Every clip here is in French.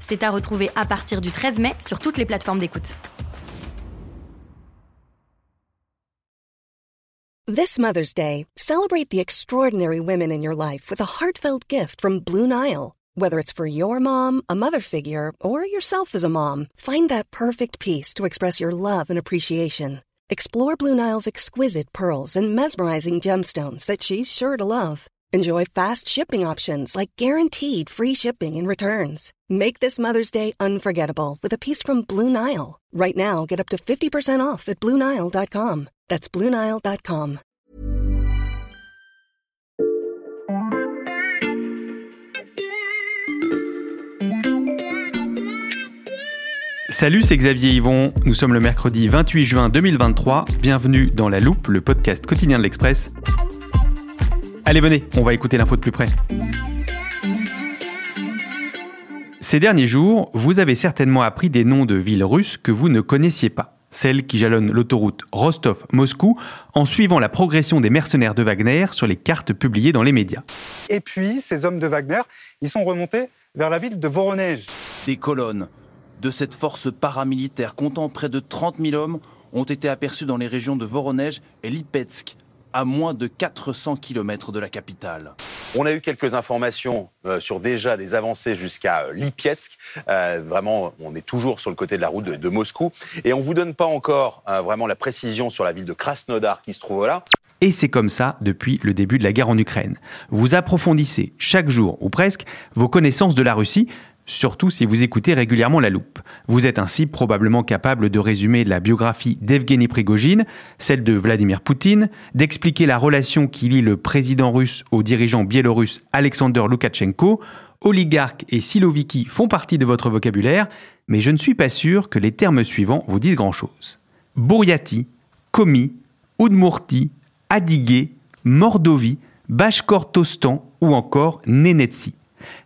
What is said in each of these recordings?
C'est à retrouver à partir du 13 mai sur toutes les plateformes d'écoute. This Mother's Day, celebrate the extraordinary women in your life with a heartfelt gift from Blue Nile. Whether it's for your mom, a mother figure, or yourself as a mom, find that perfect piece to express your love and appreciation. Explore Blue Nile's exquisite pearls and mesmerizing gemstones that she's sure to love. Enjoy fast shipping options like guaranteed free shipping and returns. Make this Mother's Day unforgettable with a piece from Blue Nile. Right now, get up to 50% off at BlueNile.com. That's BlueNile.com. Salut, c'est Xavier Yvon. Nous sommes le mercredi 28 juin 2023. Bienvenue dans La Loupe, le podcast quotidien de l'Express. Allez, venez, on va écouter l'info de plus près. Ces derniers jours, vous avez certainement appris des noms de villes russes que vous ne connaissiez pas. Celles qui jalonnent l'autoroute Rostov-Moscou en suivant la progression des mercenaires de Wagner sur les cartes publiées dans les médias. Et puis, ces hommes de Wagner, ils sont remontés vers la ville de Voronezh. Des colonnes de cette force paramilitaire comptant près de 30 000 hommes ont été aperçues dans les régions de Voronezh et Lipetsk, à moins de 400 km de la capitale. On a eu quelques informations euh, sur déjà des avancées jusqu'à euh, Lipetsk. Euh, vraiment, on est toujours sur le côté de la route de, de Moscou. Et on vous donne pas encore euh, vraiment la précision sur la ville de Krasnodar qui se trouve là. Et c'est comme ça depuis le début de la guerre en Ukraine. Vous approfondissez chaque jour, ou presque, vos connaissances de la Russie, surtout si vous écoutez régulièrement la loupe. Vous êtes ainsi probablement capable de résumer la biographie d'Evgeny Prigogine, celle de Vladimir Poutine, d'expliquer la relation qui lie le président russe au dirigeant biélorusse Alexander Loukachenko. Oligarque et Siloviki font partie de votre vocabulaire, mais je ne suis pas sûr que les termes suivants vous disent grand-chose. Bouriati, Komi, Udmurti, Adigé, Mordovi, Bashkortostan ou encore Nenetsi.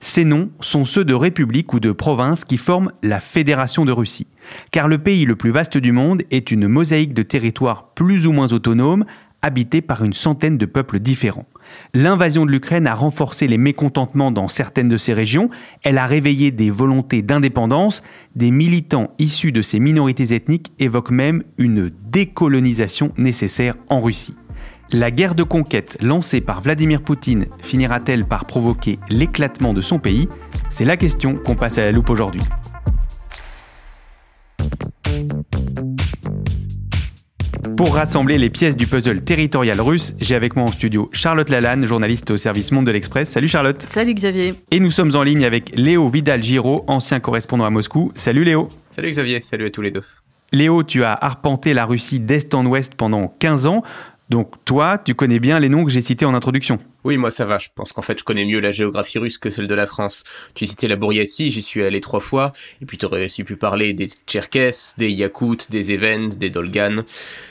Ces noms sont ceux de républiques ou de provinces qui forment la Fédération de Russie. Car le pays le plus vaste du monde est une mosaïque de territoires plus ou moins autonomes, habités par une centaine de peuples différents. L'invasion de l'Ukraine a renforcé les mécontentements dans certaines de ces régions, elle a réveillé des volontés d'indépendance, des militants issus de ces minorités ethniques évoquent même une décolonisation nécessaire en Russie. La guerre de conquête lancée par Vladimir Poutine finira-t-elle par provoquer l'éclatement de son pays? C'est la question qu'on passe à la loupe aujourd'hui. Pour rassembler les pièces du puzzle territorial russe, j'ai avec moi en studio Charlotte Lalanne, journaliste au service Monde de l'Express. Salut Charlotte. Salut Xavier. Et nous sommes en ligne avec Léo Vidal-Giraud, ancien correspondant à Moscou. Salut Léo. Salut Xavier, salut à tous les deux. Léo, tu as arpenté la Russie d'est en ouest pendant 15 ans. Donc toi, tu connais bien les noms que j'ai cités en introduction. Oui, moi ça va. Je pense qu'en fait, je connais mieux la géographie russe que celle de la France. Tu citais la Bouriatie, j'y suis allé trois fois. Et puis tu aurais aussi pu parler des Tcherkesses, des Yakoutes, des Évènes, des Dolganes.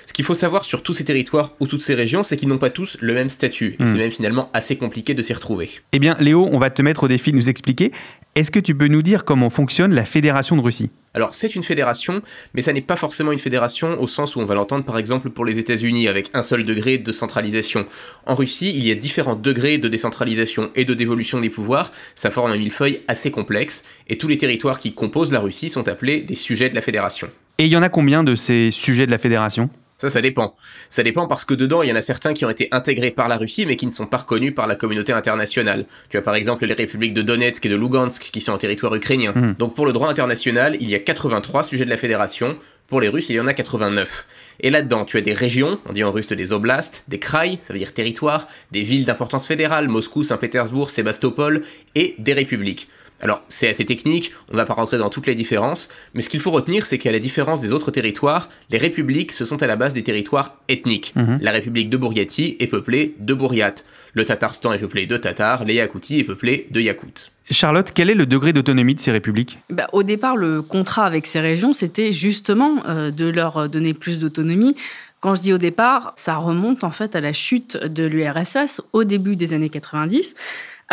Ce qu'il faut savoir sur tous ces territoires ou toutes ces régions, c'est qu'ils n'ont pas tous le même statut. Et Mm. c'est même finalement assez compliqué de s'y retrouver. Eh bien, Léo, on va te mettre au défi de nous expliquer. Est-ce que tu peux nous dire comment fonctionne la Fédération de Russie? Alors c'est une fédération, mais ça n'est pas forcément une fédération au sens où on va l'entendre par exemple pour les États-Unis avec un seul degré de centralisation. En Russie, il y a différents degrés de décentralisation et de dévolution des pouvoirs, ça forme un millefeuille assez complexe, et tous les territoires qui composent la Russie sont appelés des sujets de la fédération. Et il y en a combien de ces sujets de la Fédération? Ça, ça dépend. Ça dépend parce que dedans, il y en a certains qui ont été intégrés par la Russie, mais qui ne sont pas reconnus par la communauté internationale. Tu as par exemple les républiques de Donetsk et de Lugansk, qui sont en territoire ukrainien. Mhm. Donc pour le droit international, il y a 83 sujets de la fédération. Pour les Russes, il y en a 89. Et là-dedans, tu as des régions, on dit en russe des oblasts, des kraïs, ça veut dire territoire, des villes d'importance fédérale, Moscou, Saint-Pétersbourg, Sébastopol, et des républiques. Alors, c'est assez technique, on ne va pas rentrer dans toutes les différences, mais ce qu'il faut retenir, c'est qu'à la différence des autres territoires, les républiques, ce sont à la base des territoires ethniques. Mhm. La république de Bouriatie est peuplée de Bouriates. Le Tatarstan est peuplé de Tatars, les Yakoutis est peuplé de Yakoutes. Charlotte, quel est le degré d'autonomie de ces républiques? Bah, Au départ, le contrat avec ces régions, c'était justement euh, de leur donner plus d'autonomie. Quand je dis au départ, ça remonte en fait à la chute de l'URSS au début des années 90.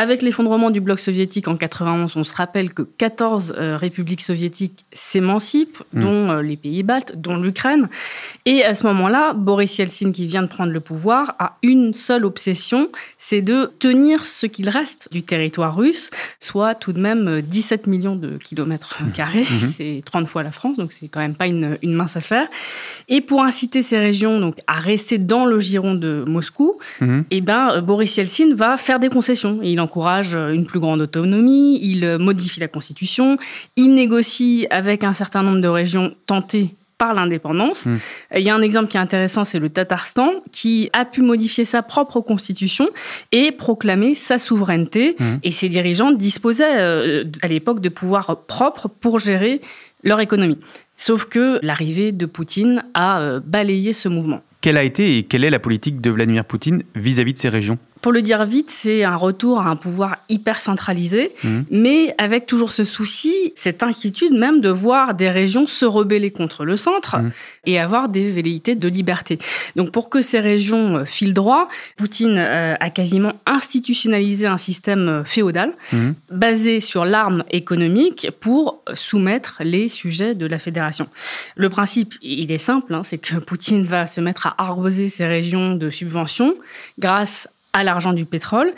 Avec l'effondrement du bloc soviétique en 91, on se rappelle que 14 euh, républiques soviétiques s'émancipent, mm. dont euh, les pays baltes, dont l'Ukraine. Et à ce moment-là, Boris Yeltsin, qui vient de prendre le pouvoir, a une seule obsession, c'est de tenir ce qu'il reste du territoire russe, soit tout de même 17 euh, millions de kilomètres mm. carrés. Mm-hmm. C'est 30 fois la France, donc c'est quand même pas une, une, mince affaire. Et pour inciter ces régions donc, à rester dans le giron de Moscou, mm-hmm. eh ben, Boris Yeltsin va faire des concessions. Et il encourage une plus grande autonomie, il modifie la constitution, il négocie avec un certain nombre de régions tentées par l'indépendance. Hmm. Il y a un exemple qui est intéressant, c'est le Tatarstan, qui a pu modifier sa propre constitution et proclamer sa souveraineté. Hmm. Et ses dirigeants disposaient euh, à l'époque de pouvoirs propres pour gérer leur économie. Sauf que l'arrivée de Poutine a euh, balayé ce mouvement. Quelle a été et quelle est la politique de Vladimir Poutine vis-à-vis -vis de ces régions? Pour le dire vite, c'est un retour à un pouvoir hyper centralisé, mmh. mais avec toujours ce souci, cette inquiétude même de voir des régions se rebeller contre le centre mmh. et avoir des velléités de liberté. Donc pour que ces régions euh, filent droit, Poutine euh, a quasiment institutionnalisé un système euh, féodal mmh. basé sur l'arme économique pour soumettre les sujets de la fédération. Le principe, il est simple, hein, c'est que Poutine va se mettre à arroser ces régions de subventions grâce à l'argent du pétrole.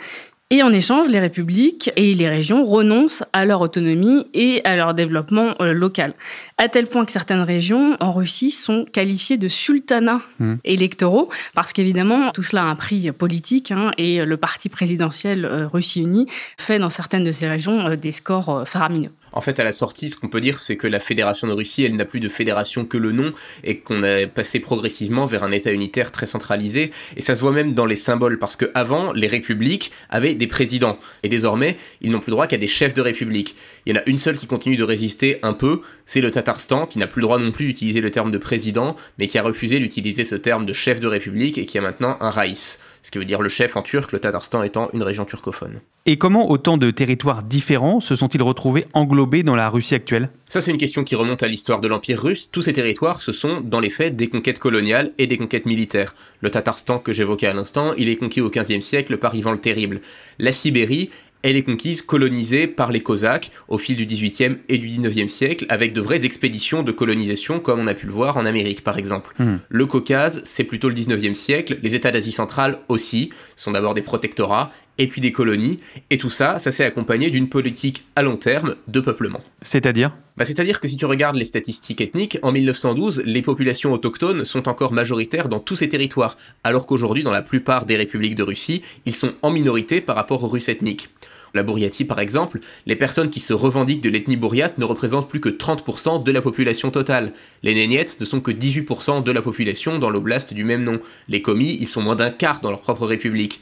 Et en échange, les républiques et les régions renoncent à leur autonomie et à leur développement euh, local. À tel point que certaines régions en Russie sont qualifiées de sultanats mmh. électoraux, parce qu'évidemment, tout cela a un prix politique, hein, et le parti présidentiel euh, Russie Unie fait dans certaines de ces régions euh, des scores faramineux. En fait, à la sortie, ce qu'on peut dire, c'est que la fédération de Russie, elle n'a plus de fédération que le nom, et qu'on a passé progressivement vers un État unitaire très centralisé. Et ça se voit même dans les symboles, parce que avant, les républiques avaient des présidents, et désormais, ils n'ont plus droit qu'à des chefs de république. Il y en a une seule qui continue de résister un peu, c'est le Tatarstan, qui n'a plus le droit non plus d'utiliser le terme de président, mais qui a refusé d'utiliser ce terme de chef de république, et qui a maintenant un Raïs ce qui veut dire le chef en turc, le Tatarstan étant une région turcophone. Et comment autant de territoires différents se sont-ils retrouvés englobés dans la Russie actuelle? Ça c'est une question qui remonte à l'histoire de l'Empire russe. Tous ces territoires, ce sont dans les faits des conquêtes coloniales et des conquêtes militaires. Le Tatarstan que j'évoquais à l'instant, il est conquis au XVe siècle par Ivan le Terrible. La Sibérie, elle est conquise, colonisée par les Cosaques au fil du XVIIIe et du XIXe siècle, avec de vraies expéditions de colonisation, comme on a pu le voir en Amérique par exemple. Hmm. Le Caucase, c'est plutôt le XIXe siècle, les États d'Asie centrale aussi, sont d'abord des protectorats, et puis des colonies, et tout ça, ça s'est accompagné d'une politique à long terme de peuplement. C'est-à-dire bah, C'est-à-dire que si tu regardes les statistiques ethniques, en 1912, les populations autochtones sont encore majoritaires dans tous ces territoires, alors qu'aujourd'hui, dans la plupart des républiques de Russie, ils sont en minorité par rapport aux Russes ethniques. La Bouriatie, par exemple, les personnes qui se revendiquent de l'ethnie bouriate ne représentent plus que 30% de la population totale. Les Néniets ne sont que 18% de la population dans l'oblast du même nom. Les Komis, ils sont moins d'un quart dans leur propre république.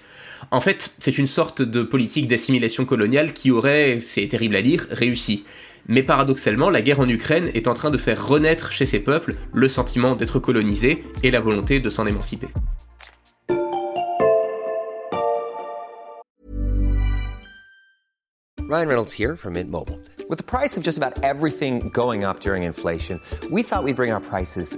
En fait, c'est une sorte de politique d'assimilation coloniale qui aurait, c'est terrible à dire, réussi. Mais paradoxalement, la guerre en Ukraine est en train de faire renaître chez ces peuples le sentiment d'être colonisés et la volonté de s'en émanciper. Ryan Reynolds here from Mint Mobile. With the price of just about everything going up during inflation, we thought we'd bring our prices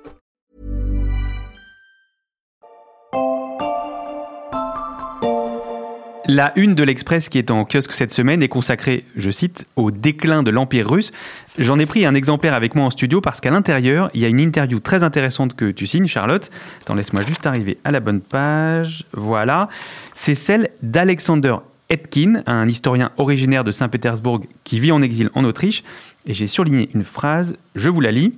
La une de l'Express qui est en kiosque cette semaine est consacrée, je cite, au déclin de l'Empire russe. J'en ai pris un exemplaire avec moi en studio parce qu'à l'intérieur, il y a une interview très intéressante que tu signes, Charlotte. Attends, laisse-moi juste arriver à la bonne page. Voilà. C'est celle d'Alexander Etkin, un historien originaire de Saint-Pétersbourg qui vit en exil en Autriche. Et j'ai surligné une phrase, je vous la lis.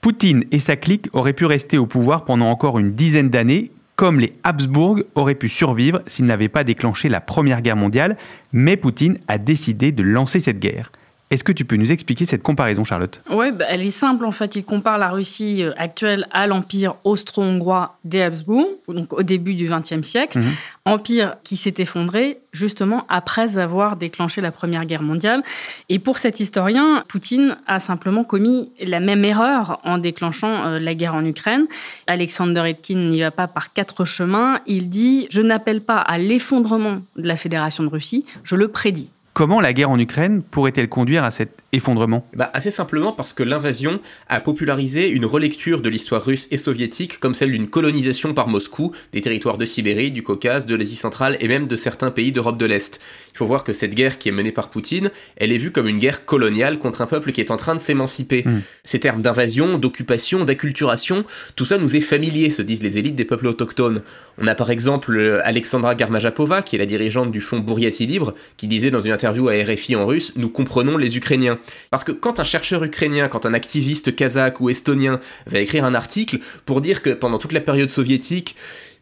Poutine et sa clique auraient pu rester au pouvoir pendant encore une dizaine d'années comme les Habsbourg auraient pu survivre s'ils n'avaient pas déclenché la Première Guerre mondiale, mais Poutine a décidé de lancer cette guerre. Est-ce que tu peux nous expliquer cette comparaison, Charlotte? Oui, bah, elle est simple en fait. Il compare la Russie euh, actuelle à l'empire austro-hongrois des Habsbourg, donc au début du XXe siècle. Mhm. Empire qui s'est effondré justement après avoir déclenché la Première Guerre mondiale. Et pour cet historien, Poutine a simplement commis la même erreur en déclenchant euh, la guerre en Ukraine. Alexander Etkin n'y va pas par quatre chemins. Il dit Je n'appelle pas à l'effondrement de la Fédération de Russie, je le prédis. Comment la guerre en Ukraine pourrait-elle conduire à cet effondrement bah, Assez simplement parce que l'invasion a popularisé une relecture de l'histoire russe et soviétique comme celle d'une colonisation par Moscou des territoires de Sibérie, du Caucase, de l'Asie centrale et même de certains pays d'Europe de l'Est. Il faut voir que cette guerre qui est menée par Poutine, elle est vue comme une guerre coloniale contre un peuple qui est en train de s'émanciper. Mm. Ces termes d'invasion, d'occupation, d'acculturation, tout ça nous est familier, se disent les élites des peuples autochtones. On a par exemple euh, Alexandra Garmajapova, qui est la dirigeante du fonds Bouriati Libre, qui disait dans une interview à RFI en russe Nous comprenons les Ukrainiens. Parce que quand un chercheur ukrainien, quand un activiste kazakh ou estonien va écrire un article pour dire que pendant toute la période soviétique,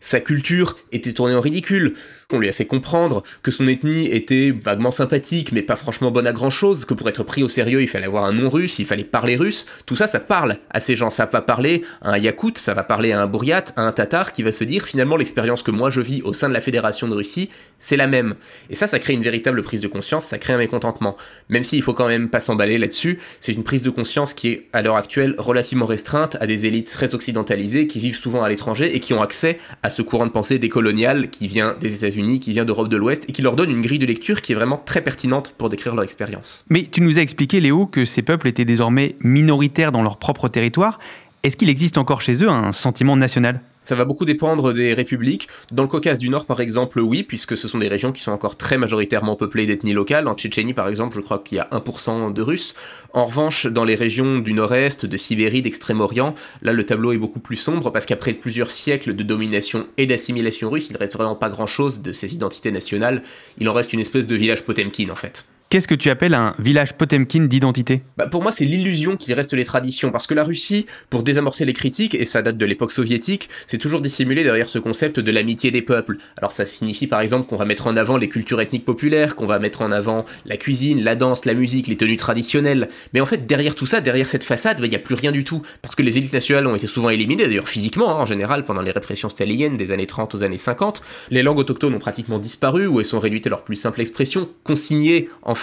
sa culture était tournée en ridicule, qu'on lui a fait comprendre que son ethnie était vaguement sympathique mais pas franchement bonne à grand chose, que pour être pris au sérieux il fallait avoir un nom russe, il fallait parler russe, tout ça ça parle à ces gens, ça va parler à un yakout, ça va parler à un bouriat, à un tatar qui va se dire finalement l'expérience que moi je vis au sein de la fédération de Russie, c'est la même. Et ça ça crée une véritable prise de conscience, ça crée un mécontentement. Même s'il faut quand même pas s'emballer là-dessus, c'est une prise de conscience qui est à l'heure actuelle relativement restreinte à des élites très occidentalisées qui vivent souvent à l'étranger et qui ont accès à ce courant de pensée décolonial qui vient des États-Unis qui vient d'Europe de l'Ouest et qui leur donne une grille de lecture qui est vraiment très pertinente pour décrire leur expérience. Mais tu nous as expliqué, Léo, que ces peuples étaient désormais minoritaires dans leur propre territoire. Est-ce qu'il existe encore chez eux un sentiment national? Ça va beaucoup dépendre des républiques. Dans le Caucase du Nord, par exemple, oui, puisque ce sont des régions qui sont encore très majoritairement peuplées d'ethnies locales. En Tchétchénie, par exemple, je crois qu'il y a 1% de Russes. En revanche, dans les régions du Nord-Est, de Sibérie, d'Extrême-Orient, là, le tableau est beaucoup plus sombre parce qu'après plusieurs siècles de domination et d'assimilation russe, il reste vraiment pas grand-chose de ces identités nationales. Il en reste une espèce de village Potemkin, en fait. Qu'est-ce que tu appelles un village Potemkin d'identité? Bah Pour moi, c'est l'illusion qui reste les traditions. Parce que la Russie, pour désamorcer les critiques, et ça date de l'époque soviétique, c'est toujours dissimulé derrière ce concept de l'amitié des peuples. Alors ça signifie par exemple qu'on va mettre en avant les cultures ethniques populaires, qu'on va mettre en avant la cuisine, la danse, la musique, les tenues traditionnelles. Mais en fait, derrière tout ça, derrière cette façade, bah, il n'y a plus rien du tout. Parce que les élites nationales ont été souvent éliminées, d'ailleurs physiquement, hein, en général, pendant les répressions staliniennes des années 30 aux années 50. Les langues autochtones ont pratiquement disparu, ou elles sont réduites à leur plus simple expression, consignées en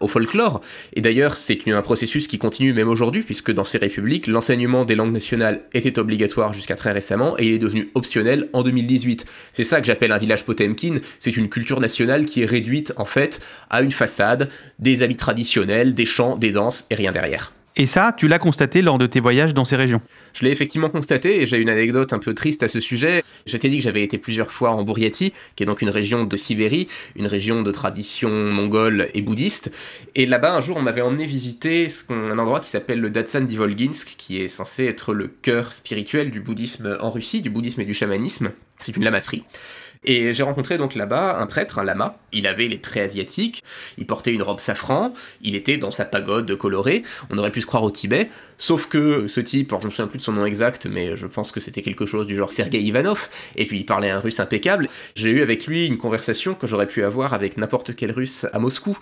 au folklore et d'ailleurs, c'est un processus qui continue même aujourd'hui, puisque dans ces républiques, l'enseignement des langues nationales était obligatoire jusqu'à très récemment, et il est devenu optionnel en 2018. C'est ça que j'appelle un village Potemkin, c'est une culture nationale qui est réduite en fait à une façade, des habits traditionnels, des chants, des danses, et rien derrière. Et ça, tu l'as constaté lors de tes voyages dans ces régions Je l'ai effectivement constaté et j'ai une anecdote un peu triste à ce sujet. Je t'ai dit que j'avais été plusieurs fois en Bouriatie, qui est donc une région de Sibérie, une région de tradition mongole et bouddhiste. Et là-bas, un jour, on m'avait emmené visiter un endroit qui s'appelle le Datsan Divolginsk, qui est censé être le cœur spirituel du bouddhisme en Russie, du bouddhisme et du chamanisme. C'est une lamasserie. Et j'ai rencontré donc là-bas un prêtre, un lama. Il avait les traits asiatiques, il portait une robe safran, il était dans sa pagode colorée. On aurait pu se croire au Tibet, sauf que ce type, alors je me souviens plus de son nom exact, mais je pense que c'était quelque chose du genre Sergei Ivanov, et puis il parlait un russe impeccable. J'ai eu avec lui une conversation que j'aurais pu avoir avec n'importe quel russe à Moscou.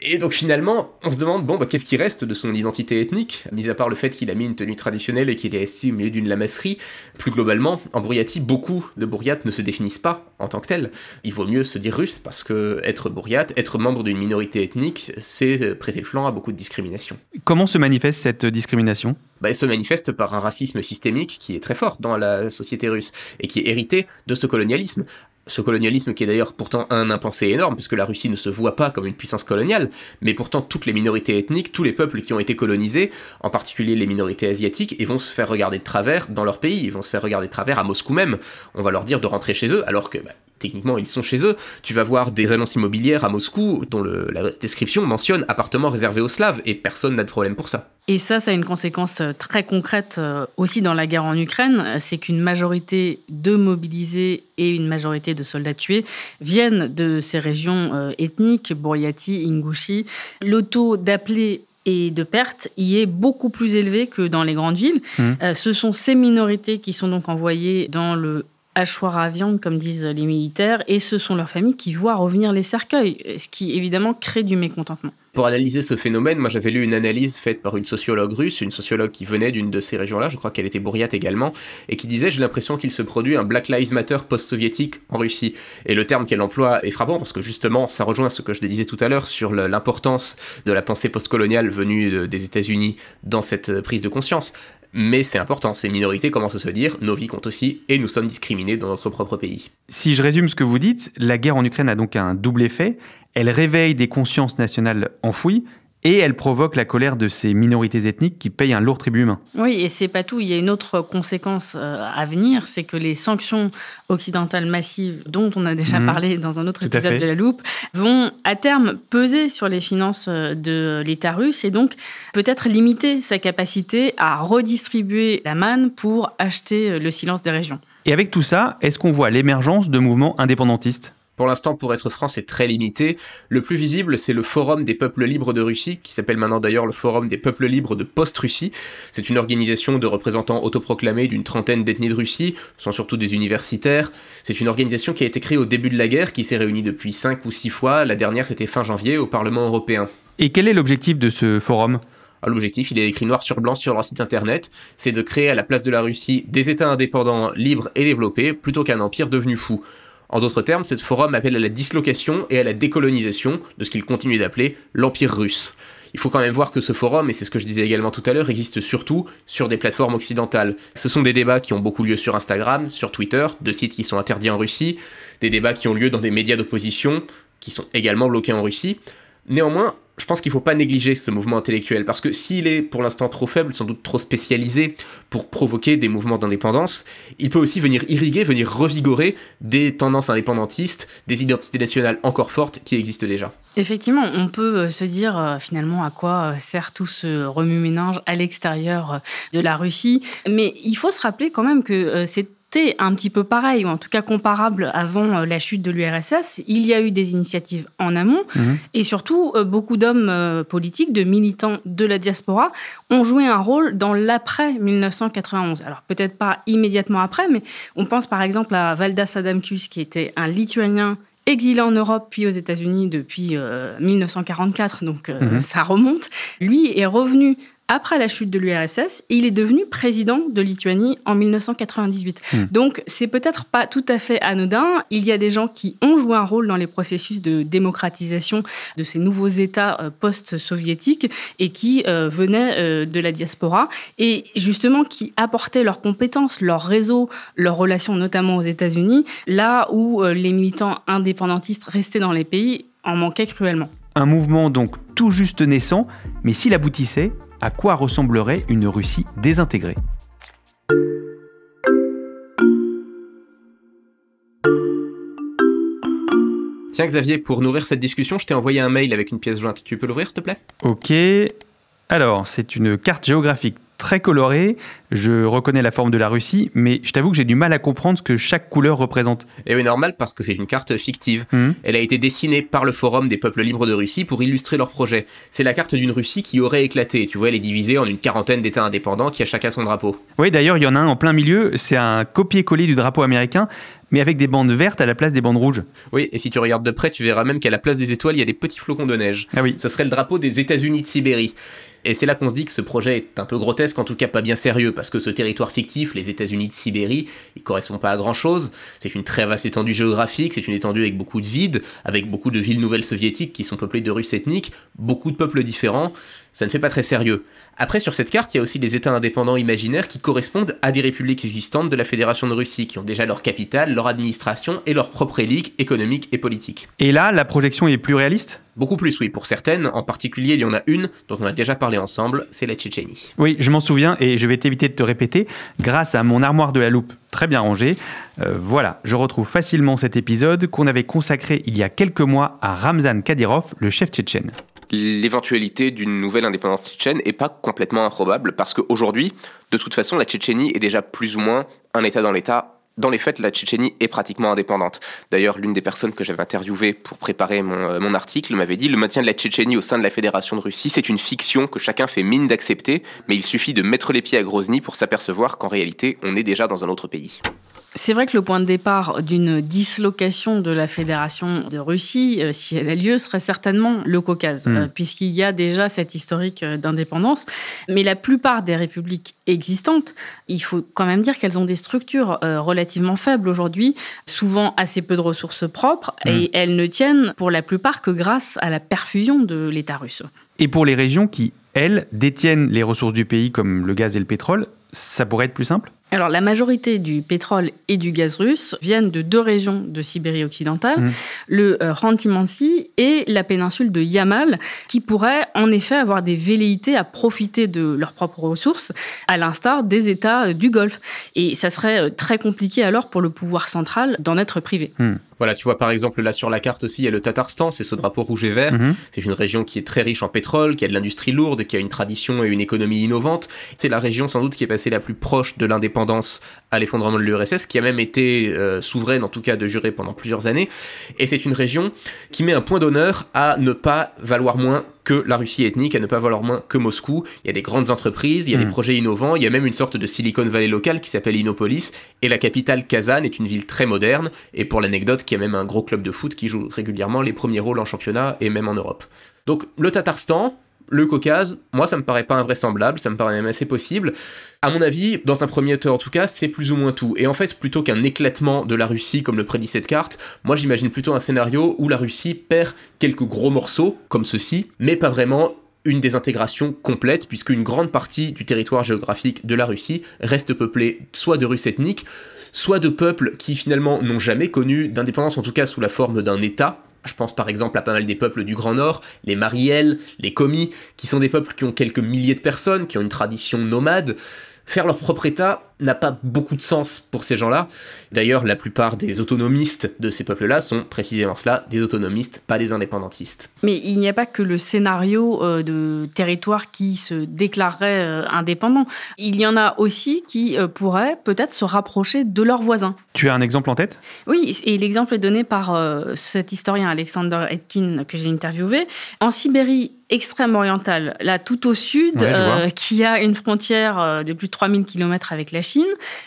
Et donc finalement, on se demande, bon, bah, qu'est-ce qui reste de son identité ethnique, mis à part le fait qu'il a mis une tenue traditionnelle et qu'il est assis au milieu d'une lamasserie. Plus globalement, en Bouriatie, beaucoup de Bouriates ne se définissent pas en tant que tel. Il vaut mieux se dire russe parce que être Bouriate, être membre d'une minorité ethnique, c'est prêter le flanc à beaucoup de discrimination. Comment se manifeste cette discrimination? Bah, elle se manifeste par un racisme systémique qui est très fort dans la société russe et qui est hérité de ce colonialisme ce colonialisme qui est d'ailleurs pourtant un impensé énorme, puisque la Russie ne se voit pas comme une puissance coloniale, mais pourtant toutes les minorités ethniques, tous les peuples qui ont été colonisés, en particulier les minorités asiatiques, ils vont se faire regarder de travers dans leur pays, ils vont se faire regarder de travers à Moscou même. On va leur dire de rentrer chez eux, alors que bah, techniquement ils sont chez eux. Tu vas voir des annonces immobilières à Moscou dont la description mentionne appartement réservé aux Slaves, et personne n'a de problème pour ça. Et ça, ça a une conséquence euh, très concrète euh, aussi dans la guerre en Ukraine, c'est qu'une majorité de mobilisés et une majorité de soldats tués viennent de ces régions euh, ethniques, Bouriati, Ingouchi. Le taux d'appelés et de pertes y est beaucoup plus élevé que dans les grandes villes. Mmh. ce sont ces minorités qui sont donc envoyées dans le hachoir à viande, comme disent les militaires, et ce sont leurs familles qui voient revenir les cercueils, ce qui évidemment crée du mécontentement. Pour analyser ce phénomène, moi j'avais lu une analyse faite par une sociologue russe, une sociologue qui venait d'une de ces régions-là, je crois qu'elle était bourriate également, et qui disait j'ai l'impression qu'il se produit un Black Lives Matter post-soviétique en Russie. Et le terme qu'elle emploie est frappant parce que justement ça rejoint ce que je disais tout à l'heure sur l'importance de la pensée postcoloniale venue des États-Unis dans cette prise de conscience. Mais c'est important, ces minorités commencent à se dire nos vies comptent aussi et nous sommes discriminés dans notre propre pays. Si je résume ce que vous dites, la guerre en Ukraine a donc un double effet. Elle réveille des consciences nationales enfouies et elle provoque la colère de ces minorités ethniques qui payent un lourd tribut humain. Oui, et c'est pas tout. Il y a une autre conséquence euh, à venir, c'est que les sanctions occidentales massives, dont on a déjà mhm. parlé dans un autre épisode de la loupe, vont à terme peser sur les finances euh, de l'État russe et donc peut-être limiter sa capacité à redistribuer la manne pour acheter euh, le silence des régions. Et avec tout ça, est-ce qu'on voit l'émergence de mouvements indépendantistes? Pour l'instant, pour être franc, c'est très limité. Le plus visible, c'est le Forum des peuples libres de Russie, qui s'appelle maintenant d'ailleurs le Forum des peuples libres de Post-Russie. C'est une organisation de représentants autoproclamés d'une trentaine d'ethnies de Russie, ce sont surtout des universitaires. C'est une organisation qui a été créée au début de la guerre, qui s'est réunie depuis cinq ou six fois. La dernière, c'était fin janvier, au Parlement européen. Et quel est l'objectif de ce forum? Ah, L'objectif, il est écrit noir sur blanc sur leur site internet, c'est de créer à la place de la Russie des États indépendants, libres et développés, plutôt qu'un empire devenu fou. En d'autres termes, ce forum appelle à la dislocation et à la décolonisation de ce qu'il continue d'appeler l'Empire russe. Il faut quand même voir que ce forum, et c'est ce que je disais également tout à l'heure, existe surtout sur des plateformes occidentales. Ce sont des débats qui ont beaucoup lieu sur Instagram, sur Twitter, deux sites qui sont interdits en Russie, des débats qui ont lieu dans des médias d'opposition, qui sont également bloqués en Russie. Néanmoins, je pense qu'il ne faut pas négliger ce mouvement intellectuel, parce que s'il est pour l'instant trop faible, sans doute trop spécialisé pour provoquer des mouvements d'indépendance, il peut aussi venir irriguer, venir revigorer des tendances indépendantistes, des identités nationales encore fortes qui existent déjà. Effectivement, on peut euh, se dire euh, finalement à quoi euh, sert tout ce remue-ménage à l'extérieur de la Russie, mais il faut se rappeler quand même que c'est un petit peu pareil, ou en tout cas comparable avant euh, la chute de l'URSS. Il y a eu des initiatives en amont, mhm. et surtout, euh, beaucoup d'hommes euh, politiques, de militants de la diaspora, ont joué un rôle dans l'après 1991. Alors peut-être pas immédiatement après, mais on pense par exemple à Valdas Adamkus, qui était un Lituanien exilé en Europe puis aux États-Unis depuis 1944, donc mhm. ça remonte. Lui est revenu après la chute de l'URSS et il est devenu président de Lituanie en 1998. Hmm. Donc c'est peut-être pas tout à fait anodin. Il y a des gens qui ont joué un rôle dans les processus de démocratisation de ces nouveaux États euh, post-soviétiques et qui euh, venaient euh, de la diaspora et justement qui apportaient leurs compétences, leurs réseaux, leurs relations notamment aux États-Unis, là où les militants indépendantistes restés dans les pays en manquaient cruellement. Un mouvement donc tout juste naissant, mais s'il aboutissait, à quoi ressemblerait une Russie désintégrée? Tiens Xavier, pour nourrir cette discussion, je t'ai envoyé un mail avec une pièce jointe. Tu peux l'ouvrir s'il te plaît? Ok. Alors, c'est une carte géographique très coloré. Je reconnais la forme de la Russie, mais je t'avoue que j'ai du mal à comprendre ce que chaque couleur représente. Et oui, normal, parce que c'est une carte fictive. Mhm. Elle a été dessinée par le Forum des peuples libres de Russie pour illustrer leur projet. C'est la carte d'une Russie qui aurait éclaté. Tu vois, elle est divisée en une quarantaine d'États indépendants qui a chacun son drapeau. Oui, d'ailleurs, il y en a un en plein milieu. C'est un copier-coller du drapeau américain, mais avec des bandes vertes à la place des bandes rouges. Oui, et si tu regardes de près, tu verras même qu'à la place des étoiles, il y a des petits flocons de neige. Ah oui. Ce serait le drapeau des États-Unis de Sibérie. Et c'est là qu'on se dit que ce projet est un peu grotesque, en tout cas pas bien sérieux, parce que ce territoire fictif, les États-Unis de Sibérie, il correspond pas à grand chose. C'est une très vaste étendue géographique, c'est une étendue avec beaucoup de vide, avec beaucoup de villes nouvelles soviétiques qui sont peuplées de Russes ethniques, beaucoup de peuples différents. Ça ne fait pas très sérieux. Après, sur cette carte, il y a aussi les États indépendants imaginaires qui correspondent à des républiques existantes de la Fédération de Russie, qui ont déjà leur capitale, leur administration et leur propre élite économique et politique. Et là, la projection est plus réaliste? Beaucoup plus, oui, pour certaines. En particulier, il y en a une dont on a déjà parlé ensemble, c'est la Tchétchénie. Oui, je m'en souviens et je vais t'éviter de te répéter. Grâce à mon armoire de la loupe très bien rangée, euh, voilà, je retrouve facilement cet épisode qu'on avait consacré il y a quelques mois à Ramzan Kadyrov, le chef tchétchène l'éventualité d'une nouvelle indépendance tchétchène est pas complètement improbable parce qu'aujourd'hui, de toute façon, la Tchétchénie est déjà plus ou moins un État dans l'État dans les faits, la Tchétchénie est pratiquement indépendante. D'ailleurs, l'une des personnes que j'avais interviewées pour préparer mon, euh, mon article m'avait dit le maintien de la Tchétchénie au sein de la Fédération de Russie, c'est une fiction que chacun fait mine d'accepter, mais il suffit de mettre les pieds à Grozny pour s'apercevoir qu'en réalité, on est déjà dans un autre pays. C'est vrai que le point de départ d'une dislocation de la Fédération de Russie, euh, si elle a lieu, serait certainement le Caucase, Mm. euh, puisqu'il y a déjà cette historique euh, d'indépendance. Mais la plupart des républiques existantes, il faut quand même dire qu'elles ont des structures relativement faibles aujourd'hui, souvent assez peu de ressources propres, Mm. et elles ne tiennent pour la plupart que grâce à la perfusion de l'État russe. Et pour les régions qui, elles, détiennent les ressources du pays comme le gaz et le pétrole, ça pourrait être plus simple? Alors, la majorité du pétrole et du gaz russe viennent de deux régions de Sibérie occidentale, Mhm. le euh, Khanty-Mansi et la péninsule de Yamal, qui pourraient en effet avoir des velléités à profiter de leurs propres ressources, à l'instar des États euh, du Golfe. Et ça serait euh, très compliqué alors pour le pouvoir central d'en être privé. Voilà, tu vois par exemple là sur la carte aussi, il y a le Tatarstan, c'est ce drapeau rouge et vert. Mhm. C'est une région qui est très riche en pétrole, qui a de l'industrie lourde, qui a une tradition et une économie innovante. C'est la région sans doute qui est passée la plus proche de l'indépendance à l'effondrement de l'URSS, qui a même été euh, souveraine en tout cas de juré pendant plusieurs années. Et c'est une région qui met un point d'honneur à ne pas valoir moins que la Russie ethnique, à ne pas valoir moins que Moscou. Il y a des grandes entreprises, il y a des projets innovants, il y a même une sorte de Silicon Valley local qui s'appelle Innopolis. Et la capitale Kazan est une ville très moderne. Et pour l'anecdote, qui a même un gros club de foot qui joue régulièrement les premiers rôles en championnat et même en Europe. Donc le Tatarstan, le Caucase, moi ça me paraît pas invraisemblable, ça me paraît même assez possible. À mon avis, dans un premier temps en tout cas, c'est plus ou moins tout. Et en fait, plutôt qu'un éclatement de la Russie comme le prédit cette carte, moi j'imagine plutôt un scénario où la Russie perd quelques gros morceaux, comme ceci, mais pas vraiment une désintégration complète, puisque une grande partie du territoire géographique de la Russie reste peuplée soit de Russes ethniques, soit de peuples qui finalement n'ont jamais connu d'indépendance, en tout cas sous la forme d'un État. Je pense par exemple à pas mal des peuples du Grand Nord, les Mariels, les Komis, qui sont des peuples qui ont quelques milliers de personnes, qui ont une tradition nomade. Faire leur propre État n'a pas beaucoup de sens pour ces gens-là. D'ailleurs, la plupart des autonomistes de ces peuples-là sont précisément cela, des autonomistes, pas des indépendantistes. Mais il n'y a pas que le scénario euh, de territoire qui se déclarerait euh, indépendant. Il y en a aussi qui euh, pourraient peut-être se rapprocher de leurs voisins. Tu as un exemple en tête? Oui, et l'exemple est donné par euh, cet historien Alexander Etkin que j'ai interviewé. En Sibérie extrême orientale, là tout au sud, Ouais, euh, qui a une frontière de plus de 3000 km avec la Chine,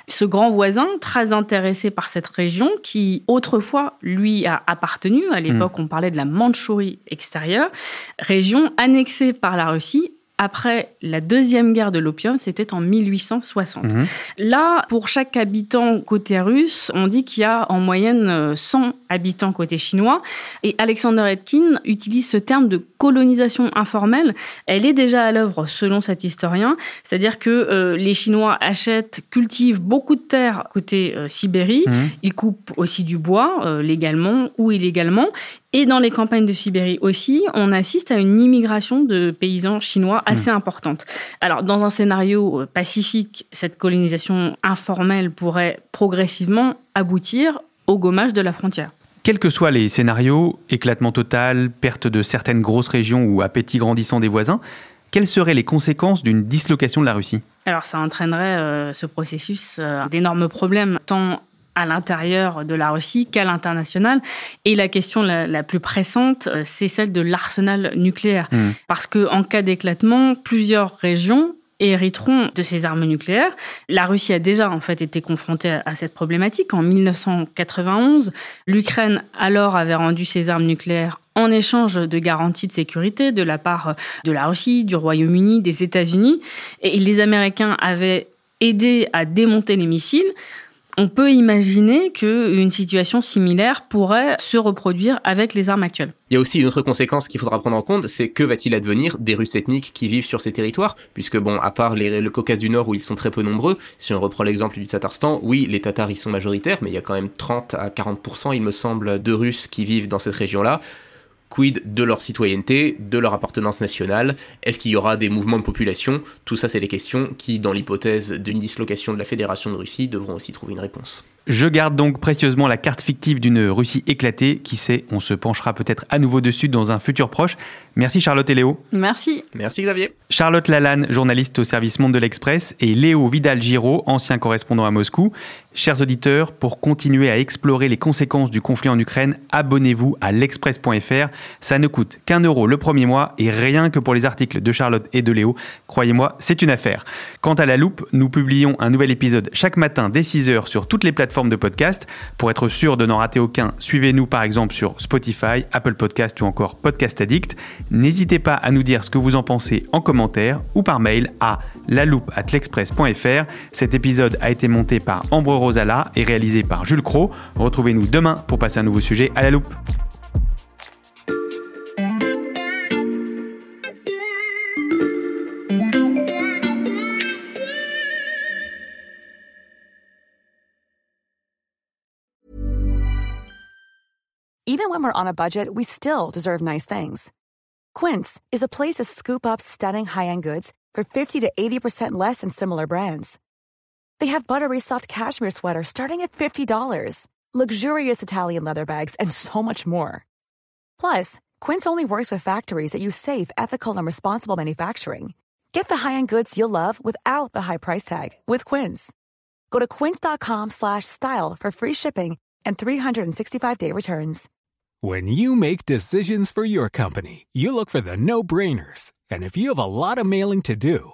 ce grand voisin, très intéressé par cette région, qui autrefois lui a appartenu, à l'époque on parlait de la Mandchourie extérieure, région annexée par la Russie après la deuxième guerre de l'opium, c'était en 1860. Mhm. Là, pour chaque habitant côté russe, on dit qu'il y a en moyenne euh, 100 habitants côté chinois. Et Alexander Etkin utilise ce terme de colonisation informelle. Elle est déjà à l'œuvre selon cet historien. C'est-à-dire que euh, les Chinois achètent, cultivent beaucoup de terres côté euh, Sibérie. Mhm. Ils coupent aussi du bois, euh, légalement ou illégalement. Et dans les campagnes de Sibérie aussi, on assiste à une immigration de paysans chinois assez importante. Alors, dans un scénario euh, pacifique, cette colonisation informelle pourrait progressivement aboutir au gommage de la frontière. Quels que soient les scénarios, éclatement total, perte de certaines grosses régions ou appétit grandissant des voisins, quelles seraient les conséquences d'une dislocation de la Russie? Alors, ça entraînerait euh, ce processus euh, d'énormes problèmes, tant à l'intérieur de la Russie qu'à l'international. Et la question la, la plus pressante, euh, c'est celle de l'arsenal nucléaire. Mhm. Parce que en cas d'éclatement, plusieurs régions hériteront de ces armes nucléaires. La Russie a déjà en fait été confrontée à cette problématique. En 1991, l'Ukraine alors avait rendu ses armes nucléaires en échange de garanties de sécurité de la part de la Russie, du Royaume-Uni, des États-Unis. Et les Américains avaient aidé à démonter les missiles. On peut imaginer qu'une situation similaire pourrait se reproduire avec les armes actuelles. Il y a aussi une autre conséquence qu'il faudra prendre en compte, c'est que va-t-il advenir des Russes ethniques qui vivent sur ces territoires? Puisque bon, à part le Caucase du Nord où ils sont très peu nombreux, si on reprend l'exemple du Tatarstan, oui, les Tatars y sont majoritaires, mais il y a quand même 30 à 40%, il me semble, de Russes qui vivent dans cette région-là. Quid de leur citoyenneté, de leur appartenance nationale? Est-ce qu'il y aura des mouvements de population? Tout ça, c'est des questions qui, dans l'hypothèse d'une dislocation de la Fédération de Russie, devront aussi trouver une réponse. Je garde donc précieusement la carte fictive d'une Russie éclatée. Qui sait, on se penchera peut-être à nouveau dessus dans un futur proche. Merci Charlotte et Léo. Merci. Merci Xavier. Charlotte Lalanne, journaliste au service Monde de l'Express, et Léo Vidal-Giraud, ancien correspondant à Moscou. Chers auditeurs, pour continuer à explorer les conséquences du conflit en Ukraine, abonnez-vous à l'express.fr. Ça ne coûte qu'un euro le premier mois et rien que pour les articles de Charlotte et de Léo. Croyez-moi, c'est une affaire. Quant à la loupe, nous publions un nouvel épisode chaque matin dès 6h sur toutes les plateformes de podcast. Pour être sûr de n'en rater aucun, suivez-nous par exemple sur Spotify, Apple Podcast ou encore Podcast Addict. N'hésitez pas à nous dire ce que vous en pensez en commentaire ou par mail à l'express.fr. Cet épisode a été monté par Ambre Rosala et réalisé par Jules Cro. Retrouvez-nous demain pour passer un nouveau sujet à la loupe. Even when we're on a budget, we still deserve nice things. Quince is a place to scoop up stunning high-end goods for 50 to 80% less than similar brands. They have buttery soft cashmere sweaters starting at $50, luxurious Italian leather bags, and so much more. Plus, Quince only works with factories that use safe, ethical, and responsible manufacturing. Get the high-end goods you'll love without the high price tag with Quince. Go to quince.com slash style for free shipping and 365-day returns. When you make decisions for your company, you look for the no-brainers. And if you have a lot of mailing to do,